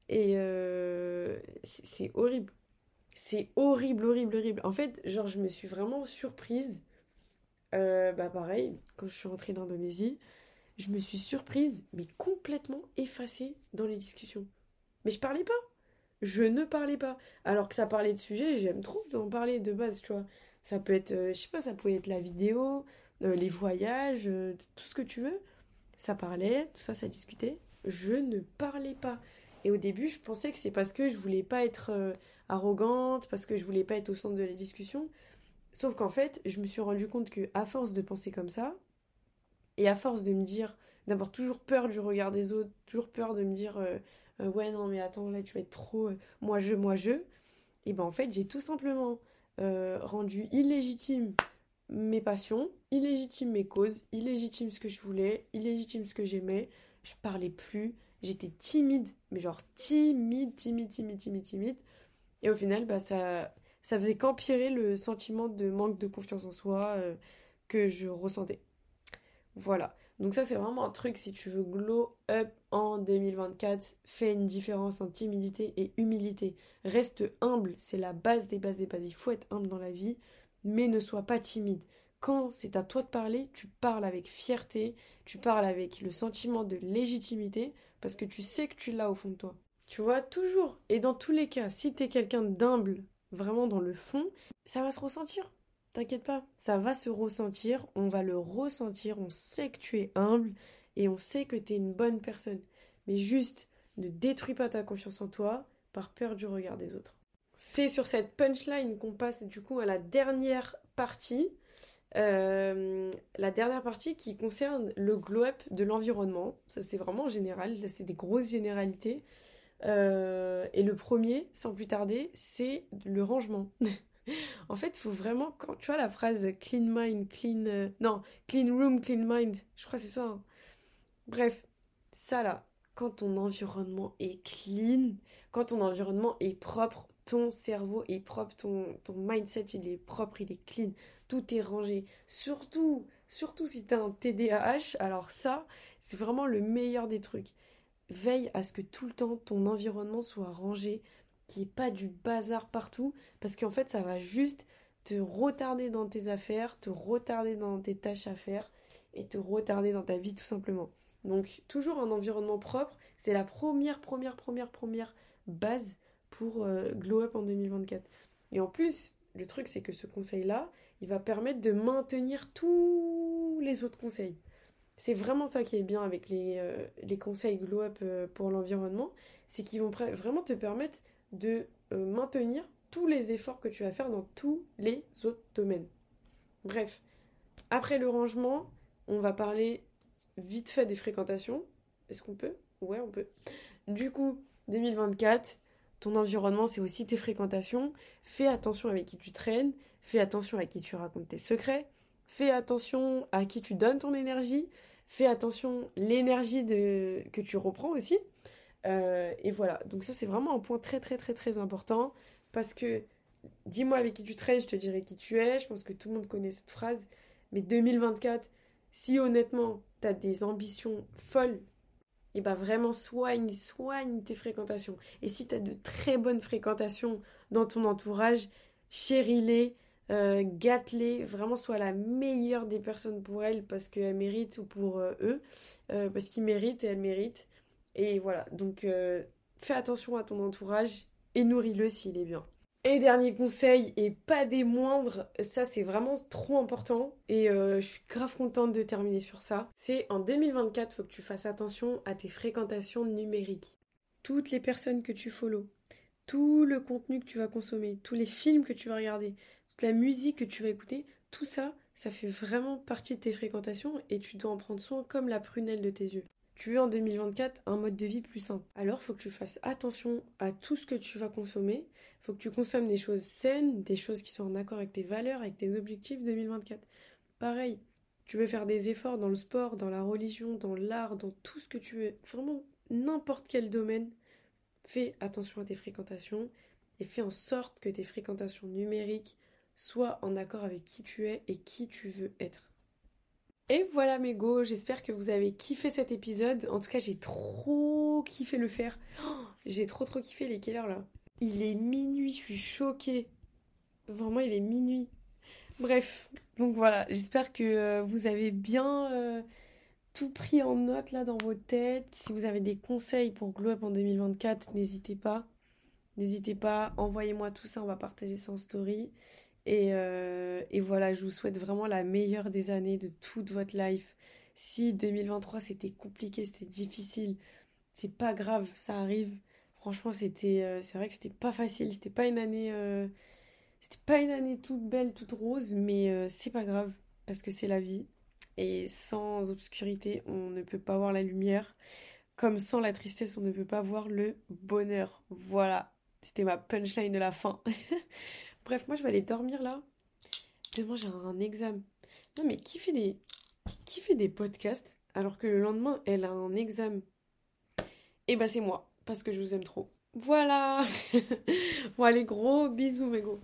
Speaker 1: et euh, c'est horrible. C'est horrible, horrible, horrible. En fait, genre je me suis vraiment surprise. Euh, bah pareil, quand je suis rentrée d'Indonésie, je me suis surprise, mais complètement effacée dans les discussions. Mais je parlais pas. Je ne parlais pas. Alors que ça parlait de sujets, j'aime trop d'en parler de base, tu vois. Ça peut être, euh, je sais pas, ça pouvait être la vidéo, euh, les voyages, euh, tout ce que tu veux. Ça parlait, tout ça, ça discutait. Je ne parlais pas. Et au début, je pensais que c'est parce que je voulais pas être arrogante, parce que je voulais pas être au centre de la discussion. Sauf qu'en fait, je me suis rendu compte que à force de penser comme ça, et à force de me dire, d'avoir toujours peur du regard des autres, toujours peur de me dire ouais non mais attends là tu vas être trop moi je moi je, et ben en fait j'ai tout simplement rendu illégitime mes passions, illégitime mes causes, illégitime ce que je voulais, illégitime ce que j'aimais. Je parlais plus, j'étais timide, mais genre timide, timide, timide, timide, timide. Et au final, bah ça, ça faisait qu'empirer le sentiment de manque de confiance en soi que je ressentais. Voilà. Donc ça c'est vraiment un truc si tu veux glow up en 2024, fais une différence entre timidité et humilité. Reste humble, c'est la base des bases des bases. Il faut être humble dans la vie, mais ne sois pas timide. Quand c'est à toi de parler, tu parles avec fierté, tu parles avec le sentiment de légitimité, parce que tu sais que tu l'as au fond de toi. Tu vois, toujours, et dans tous les cas, si t'es quelqu'un d'humble, vraiment dans le fond, ça va se ressentir. T'inquiète pas, ça va se ressentir, on va le ressentir, on sait que tu es humble et on sait que tu es une bonne personne. Mais juste, ne détruis pas ta confiance en toi par peur du regard des autres. C'est sur cette punchline qu'on passe du coup à la dernière partie. Euh, la dernière partie qui concerne le glow-up de l'environnement. Ça c'est vraiment général, c'est des grosses généralités. Euh, et le premier, sans plus tarder, c'est le rangement. (laughs) (laughs) en fait, faut vraiment, quand tu vois la phrase clean mind, clean. Euh, non, clean room, clean mind, je crois que c'est ça. Hein. Bref, ça là, quand ton environnement est clean, quand ton environnement est propre, ton cerveau est propre, ton, ton mindset il est propre, il est clean, tout est rangé. Surtout, surtout si tu as un TDAH, alors ça, c'est vraiment le meilleur des trucs. Veille à ce que tout le temps ton environnement soit rangé, qu'il n'y ait pas du bazar partout, parce qu'en fait, ça va juste te retarder dans tes affaires, te retarder dans tes tâches à faire et te retarder dans ta vie tout simplement. Donc toujours un environnement propre, c'est la première, première, première, première base pour euh, Glow Up en 2024. Et en plus, le truc c'est que ce conseil-là, il va permettre de maintenir tous les autres conseils. C'est vraiment ça qui est bien avec les, euh, les conseils Glow Up euh, pour l'environnement, c'est qu'ils vont vraiment te permettre de euh, maintenir tous les efforts que tu vas faire dans tous les autres domaines. Bref, après le rangement, on va parler vite fait des fréquentations. Est-ce qu'on peut? Ouais, on peut. Du coup, 2024, ton environnement, c'est aussi tes fréquentations. Fais attention avec qui tu traînes, fais attention à qui tu racontes tes secrets, fais attention à qui tu donnes ton énergie, fais attention l'énergie que tu reprends aussi. Euh, et voilà, donc ça c'est vraiment un point très très très très important parce que dis-moi avec qui tu traînes, je te dirai qui tu es. Je pense que tout le monde connaît cette phrase. Mais 2024, si honnêtement tu as des ambitions folles, et eh ben vraiment soigne, soigne tes fréquentations. Et si tu as de très bonnes fréquentations dans ton entourage, chéris-les, euh, gâte-les, vraiment sois la meilleure des personnes pour elles parce qu'elles méritent ou pour euh, eux, parce qu'ils méritent et elles méritent. Et voilà, donc euh, fais attention à ton entourage et nourris-le s'il est bien. Et dernier conseil, et pas des moindres, ça c'est vraiment trop important et euh, je suis grave contente de terminer sur ça. C'est en 2024, faut que tu fasses attention à tes fréquentations numériques. Toutes les personnes que tu follow, tout le contenu que tu vas consommer, tous les films que tu vas regarder, toute la musique que tu vas écouter, tout ça, ça fait vraiment partie de tes fréquentations et tu dois en prendre soin comme la prunelle de tes yeux. Tu veux en 2024 un mode de vie plus sain. Alors, faut que tu fasses attention à tout ce que tu vas consommer. Faut que tu consommes des choses saines, des choses qui sont en accord avec tes valeurs, avec tes objectifs 2024. Pareil, tu veux faire des efforts dans le sport, dans la religion, dans l'art, dans tout ce que tu veux, vraiment n'importe quel domaine, fais attention à tes fréquentations et fais en sorte que tes fréquentations numériques soient en accord avec qui tu es et qui tu veux être. Et voilà mes go, j'espère que vous avez kiffé cet épisode. En tout cas, j'ai trop kiffé le faire. Oh, j'ai trop trop kiffé les heure là? Il est minuit, je suis choquée. Vraiment, il est minuit. Bref, donc voilà, j'espère que euh, vous avez bien euh, tout pris en note là dans vos têtes. Si vous avez des conseils pour Glow Up en 2024, n'hésitez pas. N'hésitez pas, envoyez-moi tout ça, on va partager ça en story. Et, euh, et, voilà, je vous souhaite vraiment la meilleure des années de toute votre life. Si 2023 c'était compliqué, c'était difficile, c'est pas grave, ça arrive. Franchement, c'était, c'est vrai que c'était pas facile, c'était pas une année c'était pas une année toute belle, toute rose, mais euh, c'est pas grave, parce que c'est la vie. Et sans obscurité, on ne peut pas voir la lumière. Comme sans la tristesse, on ne peut pas voir le bonheur. Voilà, c'était ma punchline de la fin. (laughs) Bref, moi je vais aller dormir là. Demain j'ai un examen. Non mais qui fait des qui fait des podcasts alors que le lendemain elle a un examen? Eh bah c'est moi parce que je vous aime trop. Voilà. (laughs) bon allez gros bisous mes gros.